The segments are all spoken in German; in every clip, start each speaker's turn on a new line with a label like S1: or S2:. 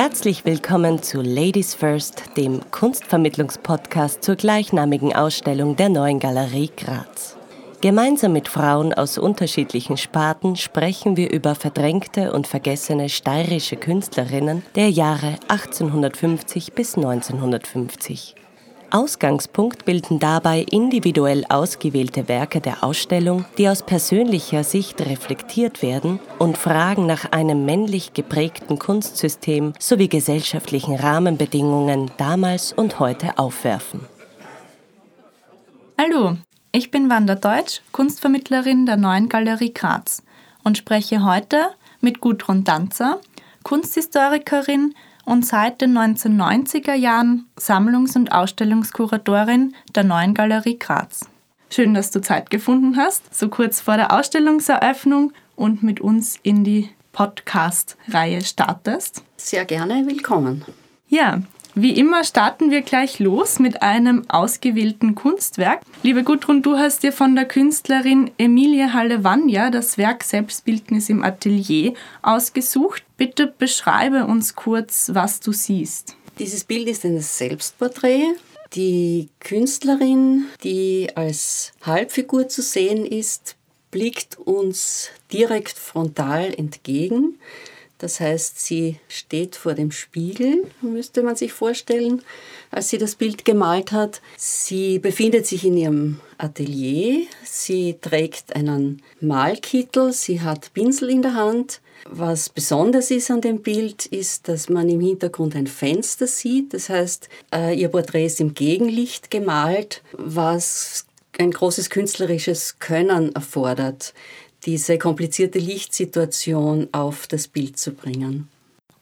S1: Herzlich willkommen zu Ladies First, dem Kunstvermittlungspodcast zur gleichnamigen Ausstellung der Neuen Galerie Graz. Gemeinsam mit Frauen aus unterschiedlichen Sparten sprechen wir über verdrängte und vergessene steirische Künstlerinnen der Jahre 1850 bis 1950. Ausgangspunkt bilden dabei individuell ausgewählte Werke der Ausstellung, die aus persönlicher Sicht reflektiert werden und Fragen nach einem männlich geprägten Kunstsystem sowie gesellschaftlichen Rahmenbedingungen damals und heute aufwerfen.
S2: Hallo, ich bin Wanda Deutsch, Kunstvermittlerin der Neuen Galerie Graz und spreche heute mit Gudrun Danzer, Kunsthistorikerin und seit den 1990er Jahren Sammlungs- und Ausstellungskuratorin der Neuen Galerie Graz. Schön, dass du Zeit gefunden hast, so kurz vor der Ausstellungseröffnung und mit uns in die Podcast-Reihe startest.
S3: Sehr gerne, willkommen.
S2: Ja, wie immer starten wir gleich los mit einem ausgewählten Kunstwerk. Liebe Gudrun, du hast dir von der Künstlerin Emilie Hallevanja das Werk Selbstbildnis im Atelier ausgesucht. Bitte beschreibe uns kurz, was du siehst.
S3: Dieses Bild ist ein Selbstporträt. Die Künstlerin, die als Halbfigur zu sehen ist, blickt uns direkt frontal entgegen. Das heißt, sie steht vor dem Spiegel, müsste man sich vorstellen, als sie das Bild gemalt hat. Sie befindet sich in ihrem Atelier. Sie trägt einen Malkittel. Sie hat Pinsel in der Hand. Was besonders ist an dem Bild, ist, dass man im Hintergrund ein Fenster sieht. Das heißt, äh, ihr Porträt ist im Gegenlicht gemalt, was ein großes künstlerisches Können erfordert diese komplizierte Lichtsituation auf das Bild zu bringen.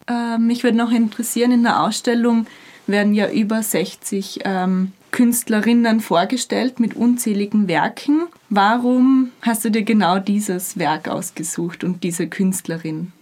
S2: Äh, mich würde noch interessieren, in der Ausstellung werden ja über 60 ähm, Künstlerinnen vorgestellt mit unzähligen Werken. Warum hast du dir genau dieses Werk ausgesucht und diese Künstlerin?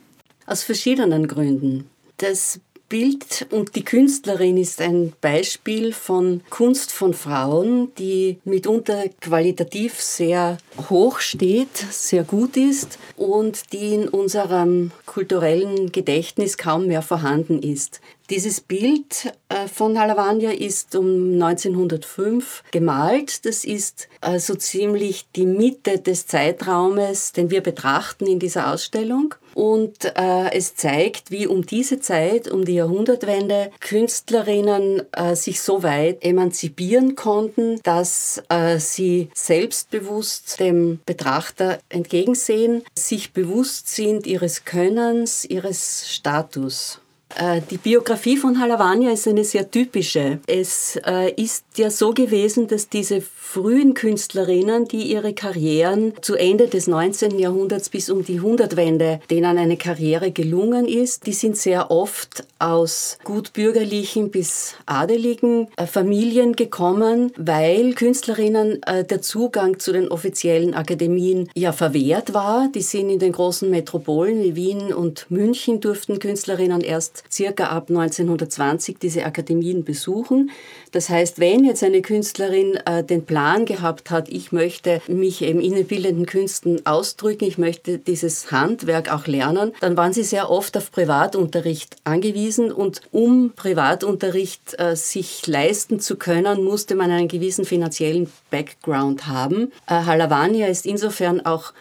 S3: Aus verschiedenen Gründen. Das Bild und die Künstlerin ist ein Beispiel von Kunst von Frauen, die mitunter qualitativ sehr hoch steht, sehr gut ist und die in unserem kulturellen Gedächtnis kaum mehr vorhanden ist. Dieses Bild äh, von Halavania ist um 1905 gemalt. Das ist so also ziemlich die Mitte des Zeitraumes, den wir betrachten in dieser Ausstellung. Und äh, es zeigt, wie um diese Zeit, um die Jahrhundertwende, Künstlerinnen äh, sich so weit emanzipieren konnten, dass äh, sie selbstbewusst dem Betrachter entgegensehen, sich bewusst sind ihres Könnens, ihres Status. Äh, die Biografie von Halavania ist eine sehr typische. Es äh, ist ja so gewesen, dass diese frühen Künstlerinnen, die ihre Karrieren zu Ende des 19. Jahrhunderts bis um die Hundertwende, denen eine Karriere gelungen ist, die sind sehr oft aus gutbürgerlichen bis adeligen äh, Familien gekommen, weil Künstlerinnen der Zugang zu den offiziellen Akademien ja verwehrt war. Die sind in den großen Metropolen wie Wien und München durften Künstlerinnen erst circa ab 1920 diese Akademien besuchen. Das heißt, wenn jetzt eine Künstlerin äh, den Plan gehabt hat, ich möchte mich eben in den bildenden Künsten ausdrücken, ich möchte dieses Handwerk auch lernen, dann waren sie sehr oft auf Privatunterricht angewiesen und um Privatunterricht äh, sich leisten zu können, musste man einen gewissen finanziellen Background haben. Äh, Halavania ist insofern auch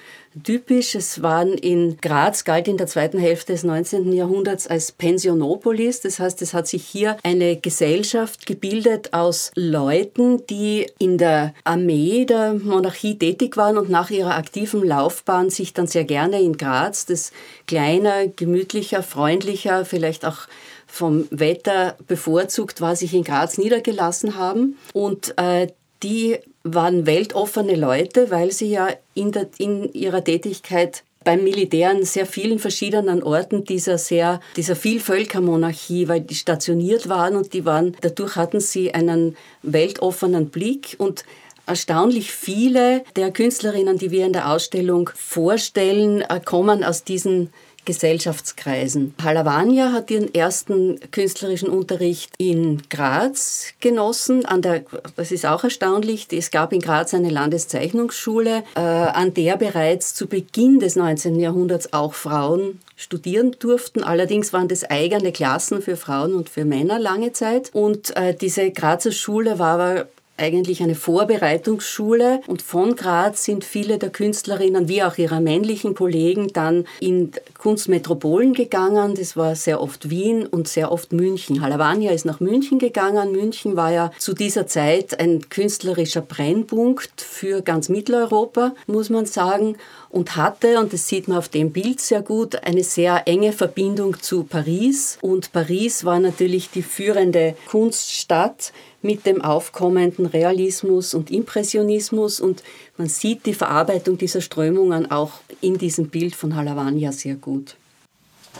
S3: typisch. Es waren in Graz, galt in der zweiten Hälfte des 19. Jahrhunderts als Pensionopolis. Das heißt, es hat sich hier eine Gesellschaft gebildet aus Leuten, die in der Armee der Monarchie tätig waren und nach ihrer aktiven Laufbahn sich dann sehr gerne in Graz, das kleiner, gemütlicher, freundlicher, vielleicht auch vom Wetter bevorzugt war, sich in Graz niedergelassen haben. Und äh, die waren weltoffene Leute, weil sie ja in, der, in ihrer Tätigkeit beim Militär an sehr vielen verschiedenen Orten dieser sehr, dieser Vielvölkermonarchie, weil die stationiert waren und die waren, dadurch hatten sie einen weltoffenen Blick und Erstaunlich viele der Künstlerinnen, die wir in der Ausstellung vorstellen, äh, kommen aus diesen Gesellschaftskreisen. Halavania hat ihren ersten künstlerischen Unterricht in Graz genossen. An der, das ist auch erstaunlich. Es gab in Graz eine Landeszeichnungsschule, äh, an der bereits zu Beginn des 19. Jahrhunderts auch Frauen studieren durften. Allerdings waren das eigene Klassen für Frauen und für Männer lange Zeit. Und äh, diese Grazer Schule war aber eigentlich eine Vorbereitungsschule und von Graz sind viele der Künstlerinnen wie auch ihrer männlichen Kollegen dann in Kunstmetropolen gegangen. Das war sehr oft Wien und sehr oft München. Halavania ist nach München gegangen. München war ja zu dieser Zeit ein künstlerischer Brennpunkt für ganz Mitteleuropa, muss man sagen, und hatte, und das sieht man auf dem Bild sehr gut, eine sehr enge Verbindung zu Paris. Und Paris war natürlich die führende Kunststadt mit dem aufkommenden Realismus und Impressionismus und man sieht die Verarbeitung dieser Strömungen auch in diesem Bild von Halavania sehr gut.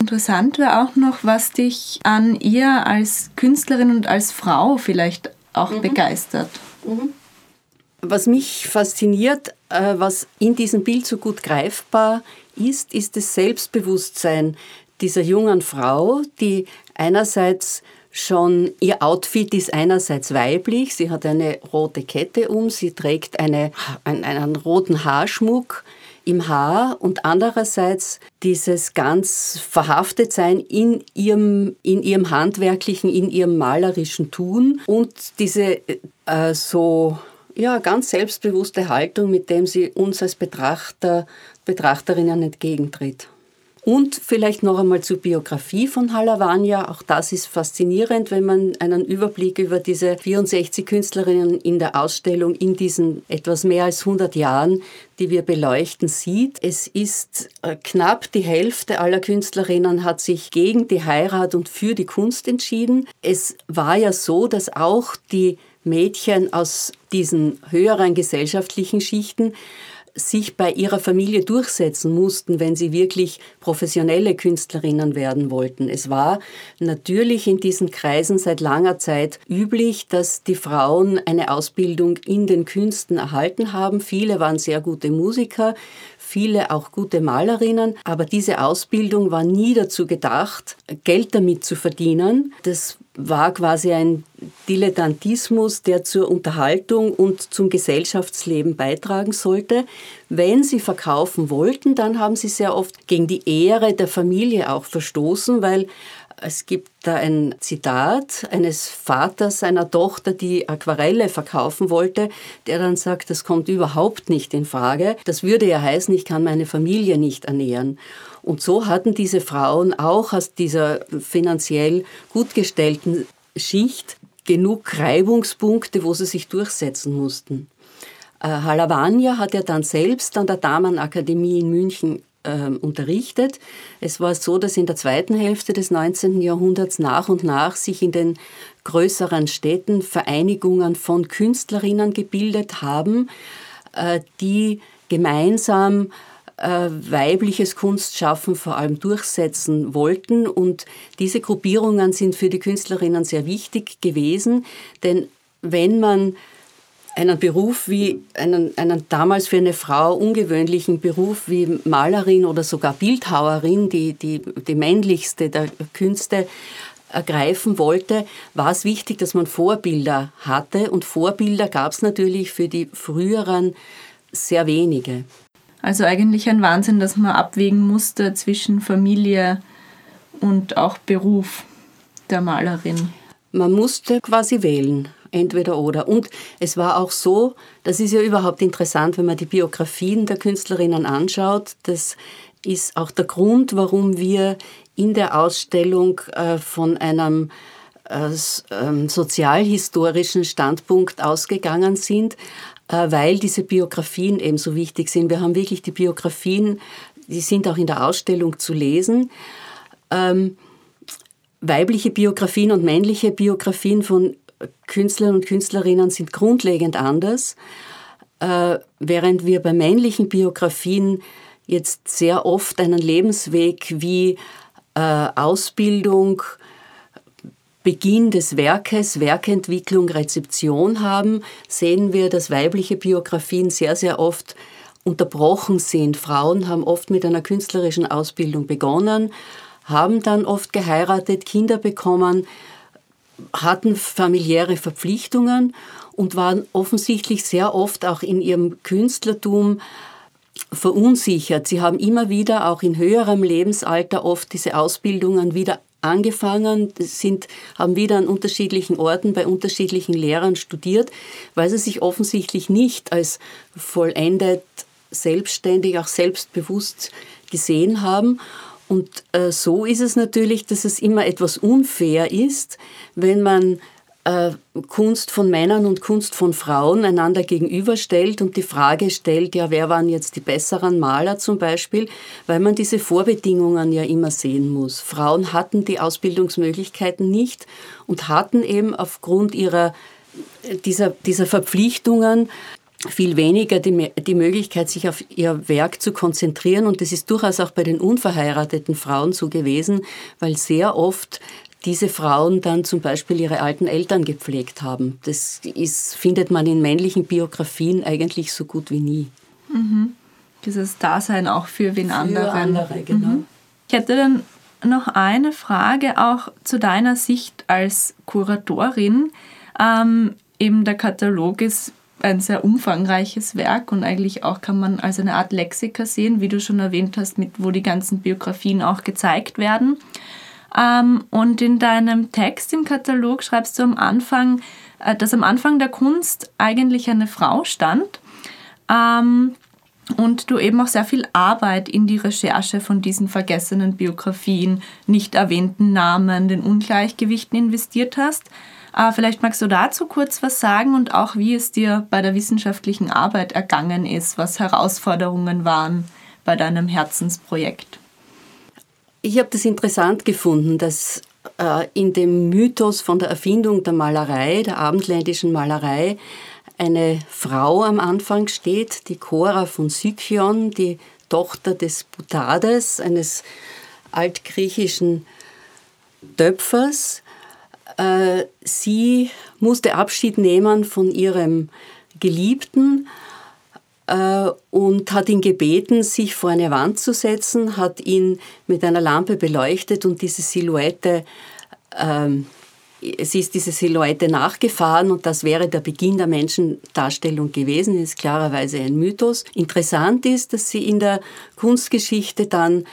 S2: Interessant wäre auch noch, was dich an ihr als Künstlerin und als Frau vielleicht auch mhm. begeistert. Mhm.
S3: Was mich fasziniert, äh, was in diesem Bild so gut greifbar ist, ist das Selbstbewusstsein dieser jungen Frau, die einerseits schon, ihr Outfit ist einerseits weiblich, sie hat eine rote Kette um, sie trägt eine, einen, einen roten Haarschmuck im Haar und andererseits dieses ganz verhaftet sein in ihrem, in ihrem handwerklichen, in ihrem malerischen Tun und diese äh, so ja, ganz selbstbewusste Haltung, mit dem sie uns als Betrachter, Betrachterinnen entgegentritt. Und vielleicht noch einmal zur Biografie von Halavania. Auch das ist faszinierend, wenn man einen Überblick über diese 64 Künstlerinnen in der Ausstellung in diesen etwas mehr als 100 Jahren, die wir beleuchten, sieht. Es ist äh, knapp die Hälfte aller Künstlerinnen hat sich gegen die Heirat und für die Kunst entschieden. Es war ja so, dass auch die Mädchen aus diesen höheren gesellschaftlichen Schichten sich bei ihrer Familie durchsetzen mussten, wenn sie wirklich professionelle Künstlerinnen werden wollten. Es war natürlich in diesen Kreisen seit langer Zeit üblich, dass die Frauen eine Ausbildung in den Künsten erhalten haben. Viele waren sehr gute Musiker, viele auch gute Malerinnen, aber diese Ausbildung war nie dazu gedacht, Geld damit zu verdienen. Das war quasi ein Dilettantismus, der zur Unterhaltung und zum Gesellschaftsleben beitragen sollte. Wenn sie verkaufen wollten, dann haben sie sehr oft gegen die Ehre der Familie auch verstoßen, weil es gibt da ein Zitat eines Vaters seiner Tochter, die Aquarelle verkaufen wollte, der dann sagt, das kommt überhaupt nicht in Frage. Das würde ja heißen, ich kann meine Familie nicht ernähren. Und so hatten diese Frauen auch aus dieser finanziell gut gestellten Schicht genug Reibungspunkte, wo sie sich durchsetzen mussten. Äh, Halavania hat ja dann selbst an der Damenakademie in München unterrichtet. Es war so, dass in der zweiten Hälfte des 19. Jahrhunderts nach und nach sich in den größeren Städten Vereinigungen von Künstlerinnen gebildet haben, äh, die gemeinsam äh, weibliches Kunstschaffen vor allem durchsetzen wollten. Und diese Gruppierungen sind für die Künstlerinnen sehr wichtig gewesen, denn wenn man einen Beruf wie, einen, einen damals für eine Frau ungewöhnlichen Beruf wie Malerin oder sogar Bildhauerin, die, die, die männlichste der Künste, ergreifen wollte, war es wichtig, dass man Vorbilder hatte. Und Vorbilder gab es natürlich für die früheren sehr wenige.
S2: Also eigentlich ein Wahnsinn, dass man abwägen musste zwischen Familie und auch Beruf der Malerin.
S3: Man musste quasi wählen, entweder oder. Und es war auch so, das ist ja überhaupt interessant, wenn man die Biografien der Künstlerinnen anschaut. Das ist auch der Grund, warum wir in der Ausstellung äh, von einem äh, ähm, sozialhistorischen Standpunkt ausgegangen sind. Äh, weil diese Biografien eben so wichtig sind. Wir haben wirklich die Biografien, die sind auch in der Ausstellung zu lesen. Ähm, weibliche Biografien und männliche Biografien von Künstlern und Künstlerinnen sind grundlegend anders, äh, während wir bei männlichen Biografien jetzt sehr oft einen Lebensweg wie äh, Ausbildung, Beginn des Werkes, Werkentwicklung, Rezeption haben, sehen wir, dass weibliche Biografien sehr, sehr oft unterbrochen sind. Frauen haben oft mit einer künstlerischen Ausbildung begonnen, haben dann oft geheiratet, Kinder bekommen, hatten familiäre Verpflichtungen und waren offensichtlich sehr oft auch in ihrem Künstlertum verunsichert. Sie haben immer wieder auch in höherem Lebensalter oft diese Ausbildungen wieder angefangen, sind, haben wieder an unterschiedlichen Orten bei unterschiedlichen Lehrern studiert, weil sie sich offensichtlich nicht als vollendet, selbstständig, auch selbstbewusst gesehen haben. Und äh, so ist es natürlich, dass es immer etwas unfair ist, wenn man äh, Kunst von Männern und Kunst von Frauen einander gegenüberstellt und die Frage stellt, ja, wer waren jetzt die besseren Maler zum Beispiel, weil man diese Vorbedingungen ja immer sehen muss. Frauen hatten die Ausbildungsmöglichkeiten nicht und hatten eben aufgrund ihrer, dieser, dieser Verpflichtungen viel weniger die, die Möglichkeit, sich auf ihr Werk zu konzentrieren. Und das ist durchaus auch bei den unverheirateten Frauen so gewesen, weil sehr oft diese Frauen dann zum Beispiel ihre alten Eltern gepflegt haben. Das ist, findet man in männlichen Biografien eigentlich so gut wie nie.
S2: Mhm. Dieses Dasein auch für wen für anderen.
S3: andere, genau. Mhm.
S2: Ich hätte dann noch eine Frage auch zu deiner Sicht als Kuratorin. Ähm, eben der Katalog ist ein sehr umfangreiches Werk und eigentlich auch kann man als eine Art Lexika sehen, wie du schon erwähnt hast, mit, wo die ganzen Biografien auch gezeigt werden. Ähm, und in deinem Text im Katalog schreibst du am Anfang, äh, dass am Anfang der Kunst eigentlich eine Frau stand. Ähm, und du eben auch sehr viel Arbeit in die Recherche von diesen vergessenen Biografien, nicht erwähnten Namen, den Ungleichgewichten investiert hast. Äh, vielleicht magst du dazu kurz was sagen und auch, wie es dir bei der wissenschaftlichen Arbeit ergangen ist, was Herausforderungen waren bei deinem Herzensprojekt.
S3: Ich habe das interessant gefunden, dass äh, in dem Mythos von der Erfindung der Malerei, der abendländischen Malerei, eine Frau am Anfang steht, die Cora von Sykion, die Tochter des Butades, eines altgriechischen Töpfers. Äh, sie musste Abschied nehmen von ihrem Geliebten äh, und hat ihn gebeten, sich vor eine Wand zu setzen, hat ihn mit einer Lampe beleuchtet und diese Silhouette, ähm, sie ist diese Silhouette nachgefahren und das wäre der Beginn der Menschendarstellung gewesen, ist klarerweise ein Mythos. Interessant ist, dass sie in der Kunstgeschichte dann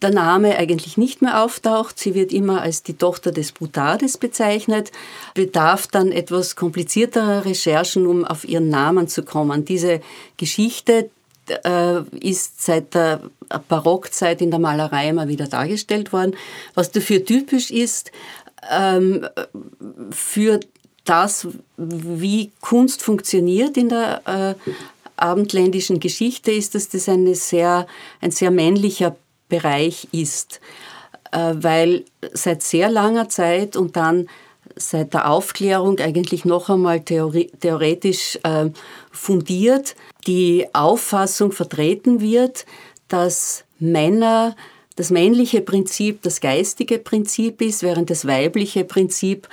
S3: der Name eigentlich nicht mehr auftaucht. Sie wird immer als die Tochter des Brutades bezeichnet, bedarf dann etwas komplizierterer Recherchen, um auf ihren Namen zu kommen. Diese Geschichte äh, ist seit der Barockzeit in der Malerei immer wieder dargestellt worden. Was dafür typisch ist, ähm, für das, wie Kunst funktioniert in der äh, abendländischen Geschichte, ist, dass das eine sehr, ein sehr männlicher Bereich ist, äh, weil seit sehr langer Zeit und dann seit der Aufklärung eigentlich noch einmal theoretisch äh, fundiert die Auffassung vertreten wird, dass Männer das männliche Prinzip das geistige Prinzip ist, während das weibliche Prinzip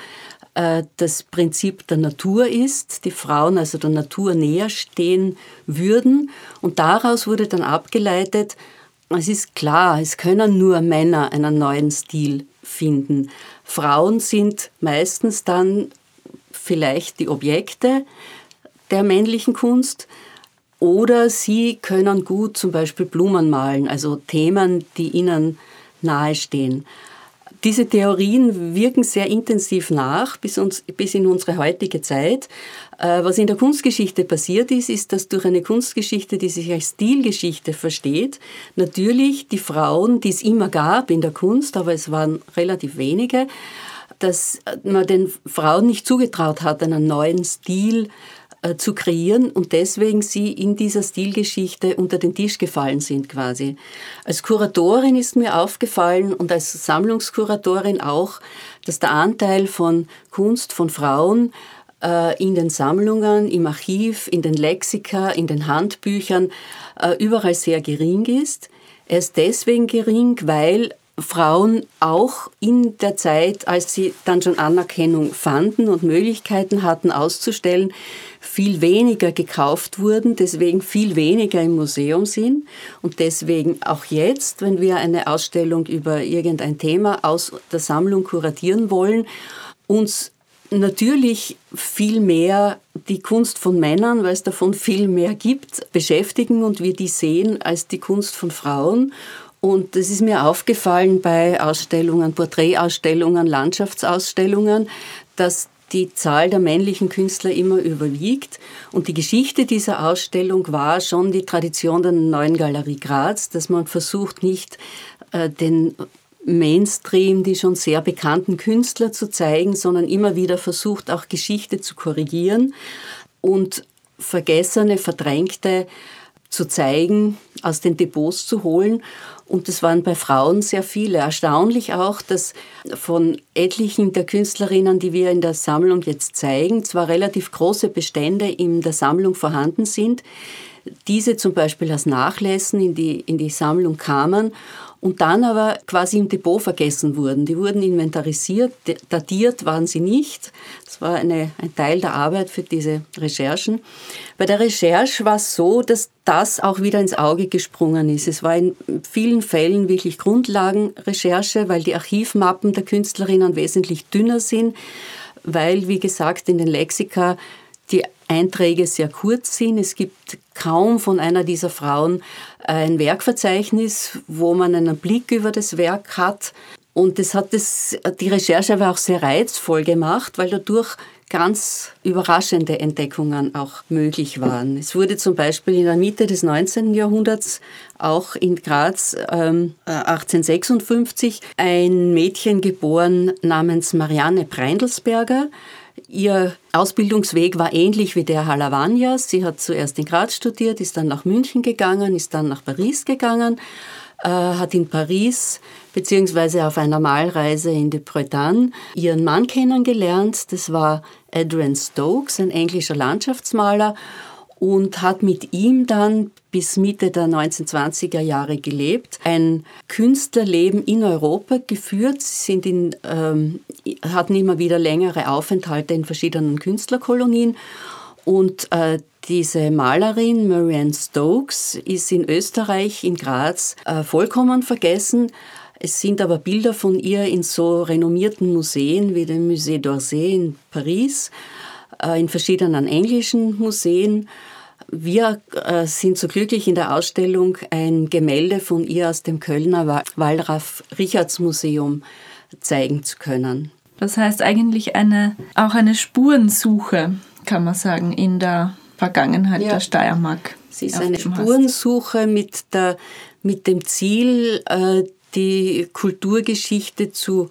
S3: äh, das Prinzip der Natur ist, die Frauen also der Natur näher stehen würden. Und daraus wurde dann abgeleitet, es ist klar, es können nur Männer einen neuen Stil finden. Frauen sind meistens dann vielleicht die Objekte der männlichen Kunst oder sie können gut zum Beispiel Blumen malen, also Themen, die ihnen nahestehen. Diese Theorien wirken sehr intensiv nach bis, uns, bis in unsere heutige Zeit. Äh, was in der Kunstgeschichte passiert ist, ist, dass durch eine Kunstgeschichte, die sich als Stilgeschichte versteht, natürlich die Frauen, die es immer gab in der Kunst, aber es waren relativ wenige, dass man den Frauen nicht zugetraut hat, einen neuen Stil äh, zu kreieren und deswegen sie in dieser Stilgeschichte unter den Tisch gefallen sind quasi. Als Kuratorin ist mir aufgefallen und als Sammlungskuratorin auch, dass der Anteil von Kunst von Frauen äh, in den Sammlungen, im Archiv, in den Lexika, in den Handbüchern äh, überall sehr gering ist. Er ist deswegen gering, weil Frauen auch in der Zeit, als sie dann schon Anerkennung fanden und Möglichkeiten hatten auszustellen, viel weniger gekauft wurden, deswegen viel weniger im Museum sind und deswegen auch jetzt, wenn wir eine Ausstellung über irgendein Thema aus der Sammlung kuratieren wollen, uns natürlich viel mehr die Kunst von Männern, weil es davon viel mehr gibt, beschäftigen und wir die sehen als die Kunst von Frauen. Und das ist mir aufgefallen bei Ausstellungen, Porträtausstellungen, Landschaftsausstellungen, dass die Zahl der männlichen Künstler immer überwiegt. Und die Geschichte dieser Ausstellung war schon die Tradition der neuen Galerie Graz, dass man versucht, nicht äh, den Mainstream, die schon sehr bekannten Künstler zu zeigen, sondern immer wieder versucht, auch Geschichte zu korrigieren und vergessene, verdrängte zu zeigen, aus den Depots zu holen. Und das waren bei Frauen sehr viele. Erstaunlich auch, dass von etlichen der Künstlerinnen, die wir in der Sammlung jetzt zeigen, zwar relativ große Bestände in der Sammlung vorhanden sind, diese zum Beispiel als Nachlässen in die, in die Sammlung kamen und dann aber quasi im Depot vergessen wurden. Die wurden inventarisiert, datiert waren sie nicht. Das war eine, ein Teil der Arbeit für diese Recherchen. Bei der Recherche war es so, dass das auch wieder ins Auge gesprungen ist. Es war in vielen Fällen wirklich Grundlagenrecherche, weil die Archivmappen der Künstlerinnen wesentlich dünner sind, weil, wie gesagt, in den Lexika die Einträge sehr kurz sind. Es gibt kaum von einer dieser Frauen ein Werkverzeichnis, wo man einen Blick über das Werk hat. Und das hat das, die Recherche aber auch sehr reizvoll gemacht, weil dadurch ganz überraschende Entdeckungen auch möglich waren. Es wurde zum Beispiel in der Mitte des 19. Jahrhunderts auch in Graz ähm, 1856 ein Mädchen geboren namens Marianne Breindelsberger. Ihr Ausbildungsweg war ähnlich wie der Halavanias. Sie hat zuerst in Graz studiert, ist dann nach München gegangen, ist dann nach Paris gegangen, äh, hat in Paris beziehungsweise auf einer Malreise in die Bretagne ihren Mann kennengelernt. Das war Adrian Stokes, ein englischer Landschaftsmaler und hat mit ihm dann bis Mitte der 1920er Jahre gelebt, ein Künstlerleben in Europa geführt. Sie sind in, ähm, hatten immer wieder längere Aufenthalte in verschiedenen Künstlerkolonien und äh, diese Malerin Marianne Stokes ist in Österreich, in Graz, äh, vollkommen vergessen. Es sind aber Bilder von ihr in so renommierten Museen wie dem Musée d'Orsay in Paris, in verschiedenen englischen Museen. Wir äh, sind so glücklich in der Ausstellung ein Gemälde von ihr aus dem Kölner Wallraf-Richards-Museum zeigen zu können.
S2: Das heißt eigentlich eine, auch eine Spurensuche, kann man sagen, in der Vergangenheit ja. der Steiermark.
S3: Es ist eine Spurensuche mit, der, mit dem Ziel, äh, die Kulturgeschichte zu äh,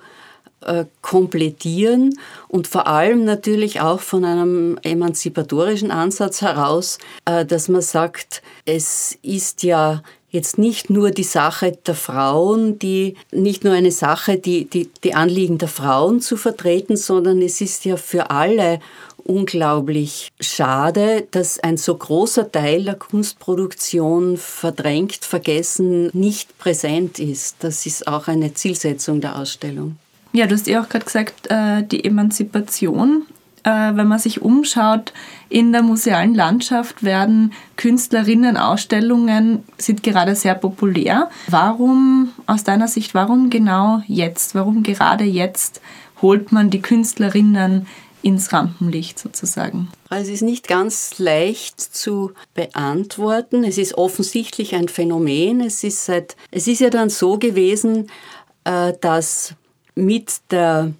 S3: komplettieren und vor allem natürlich auch von einem emanzipatorischen Ansatz heraus, äh, dass man sagt, es ist ja jetzt nicht nur die Sache der Frauen, die nicht nur eine Sache, die, die, die Anliegen der Frauen zu vertreten, sondern es ist ja für alle unglaublich schade, dass ein so großer Teil der Kunstproduktion verdrängt, vergessen, nicht präsent ist. Das ist auch eine Zielsetzung der Ausstellung.
S2: Ja, du hast ja auch gerade gesagt, äh, die Emanzipation. Äh, wenn man sich umschaut, in der musealen Landschaft werden Künstlerinnenausstellungen sind gerade sehr populär. Warum, aus deiner Sicht, warum genau jetzt? Warum gerade jetzt holt man die Künstlerinnen ins Rampenlicht sozusagen?
S3: Also es ist nicht ganz leicht zu beantworten. Es ist offensichtlich ein Phänomen. Es ist, seit, es ist ja dann so gewesen, äh, dass mit, der,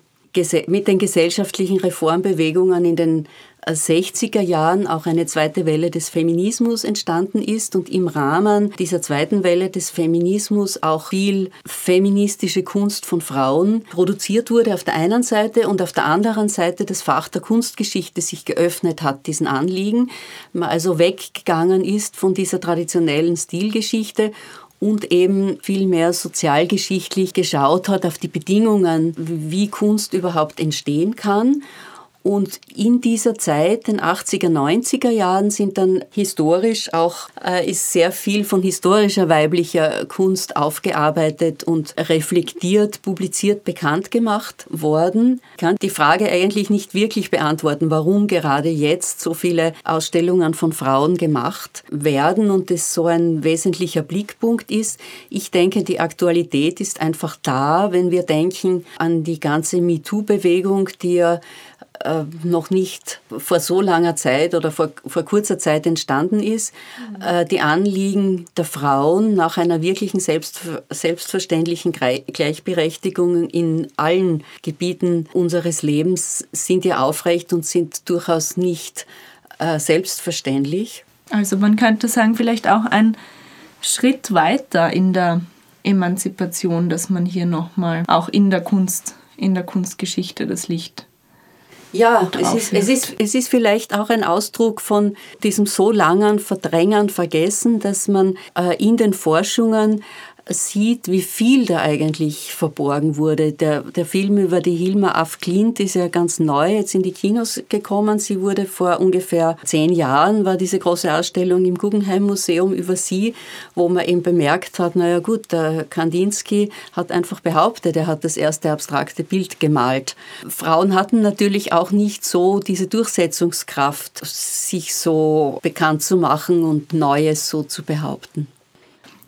S3: mit den gesellschaftlichen Reformbewegungen in den 60er Jahren auch eine zweite Welle des Feminismus entstanden ist und im Rahmen dieser zweiten Welle des Feminismus auch viel feministische Kunst von Frauen produziert wurde auf der einen Seite und auf der anderen Seite das Fach der Kunstgeschichte sich geöffnet hat, diesen Anliegen, man also weggegangen ist von dieser traditionellen Stilgeschichte und eben viel mehr sozialgeschichtlich geschaut hat auf die Bedingungen, wie Kunst überhaupt entstehen kann Und in dieser Zeit, den 80er, 90er Jahren, sind dann historisch auch, äh, ist sehr viel von historischer weiblicher Kunst aufgearbeitet und reflektiert, publiziert, bekannt gemacht worden. Ich kann die Frage eigentlich nicht wirklich beantworten, warum gerade jetzt so viele Ausstellungen von Frauen gemacht werden und es so ein wesentlicher Blickpunkt ist. Ich denke, die Aktualität ist einfach da, wenn wir denken an die ganze MeToo-Bewegung, die ja äh, noch nicht vor so langer Zeit oder vor, vor kurzer Zeit entstanden ist, äh, die Anliegen der Frauen nach einer wirklichen selbst, selbstverständlichen Gleichberechtigung in allen Gebieten unseres Lebens sind ja aufrecht und sind durchaus nicht äh, selbstverständlich.
S2: Also man könnte sagen, vielleicht auch ein Schritt weiter in der Emanzipation, dass man hier nochmal auch in der Kunst, in der Kunstgeschichte das Licht
S3: ja, es ist, es, ist, es ist vielleicht auch ein Ausdruck von diesem so langen Verdrängen, Vergessen, dass man äh, in den Forschungen sieht, wie viel da eigentlich verborgen wurde. Der, der Film über die Hilma af Klint ist ja ganz neu jetzt in die Kinos gekommen. Sie wurde vor ungefähr zehn Jahren, war diese große Ausstellung im Guggenheim Museum über sie, wo man eben bemerkt hat, naja gut, der Kandinsky hat einfach behauptet, er hat das erste abstrakte Bild gemalt. Frauen hatten natürlich auch nicht so diese Durchsetzungskraft, sich so bekannt zu machen und Neues so zu behaupten.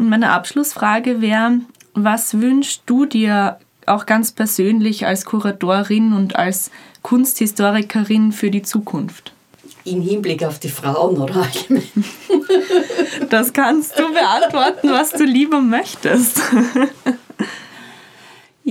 S2: Und meine Abschlussfrage wäre, was wünschst du dir auch ganz persönlich als Kuratorin und als Kunsthistorikerin für die Zukunft?
S3: Im Hinblick auf die Frauen oder
S2: Das kannst du beantworten, was du lieber möchtest.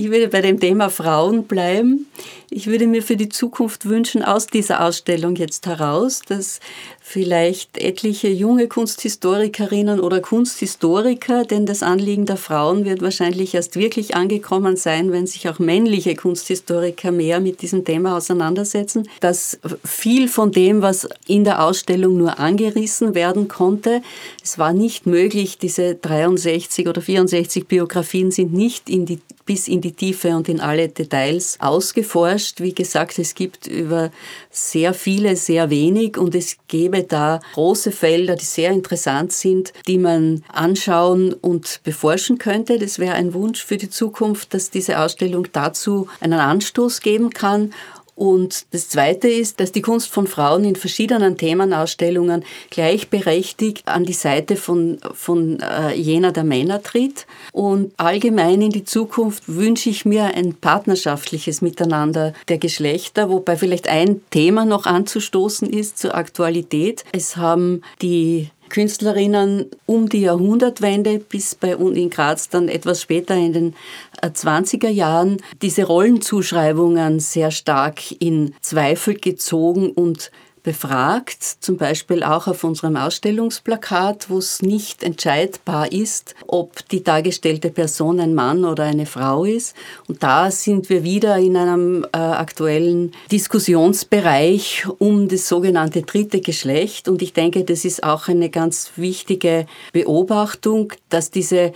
S3: Ich würde bei dem Thema Frauen bleiben. Ich würde mir für die Zukunft wünschen, aus dieser Ausstellung jetzt heraus, dass vielleicht etliche junge Kunsthistorikerinnen oder Kunsthistoriker, denn das Anliegen der Frauen wird wahrscheinlich erst wirklich angekommen sein, wenn sich auch männliche Kunsthistoriker mehr mit diesem Thema auseinandersetzen, dass viel von dem, was in der Ausstellung nur angerissen werden konnte, es war nicht möglich, diese 63 oder 64 Biografien sind nicht in die, bis in die Tiefe und in alle Details ausgeforscht. Wie gesagt, es gibt über sehr viele sehr wenig und es gäbe da große Felder, die sehr interessant sind, die man anschauen und beforschen könnte. Das wäre ein Wunsch für die Zukunft, dass diese Ausstellung dazu einen Anstoß geben kann und das Zweite ist, dass die Kunst von Frauen in verschiedenen Themenausstellungen gleichberechtigt an die Seite von, von äh, jener der Männer tritt. Und allgemein in die Zukunft wünsche ich mir ein partnerschaftliches Miteinander der Geschlechter, wobei vielleicht ein Thema noch anzustoßen ist zur Aktualität. Es haben die Künstlerinnen um die Jahrhundertwende bis bei uns in Graz dann etwas später in den 20er äh, Jahren diese Rollenzuschreibungen sehr stark in Zweifel gezogen und befragt, zum Beispiel auch auf unserem Ausstellungsplakat, wo es nicht entscheidbar ist, ob die dargestellte Person ein Mann oder eine Frau ist. Und da sind wir wieder in einem äh, aktuellen Diskussionsbereich um das sogenannte dritte Geschlecht. Und ich denke, das ist auch eine ganz wichtige Beobachtung, dass diese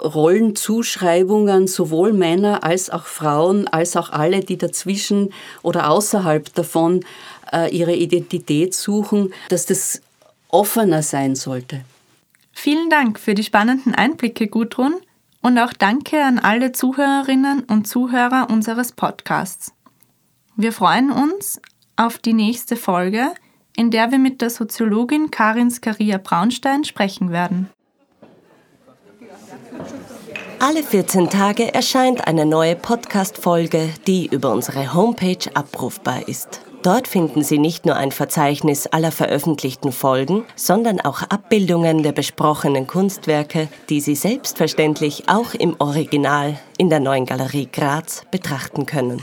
S3: Rollenzuschreibungen sowohl Männer als auch Frauen, als auch alle, die dazwischen oder außerhalb davon ihre Identität suchen, dass das offener sein sollte.
S2: Vielen Dank für die spannenden Einblicke, Gudrun, und auch danke an alle Zuhörerinnen und Zuhörer unseres Podcasts. Wir freuen uns auf die nächste Folge, in der wir mit der Soziologin Karin Skaria Braunstein sprechen werden.
S1: Alle 14 Tage erscheint eine neue Podcast-Folge, die über unsere Homepage abrufbar ist. Dort finden Sie nicht nur ein Verzeichnis aller veröffentlichten Folgen, sondern auch Abbildungen der besprochenen Kunstwerke, die Sie selbstverständlich auch im Original in der neuen Galerie Graz betrachten können.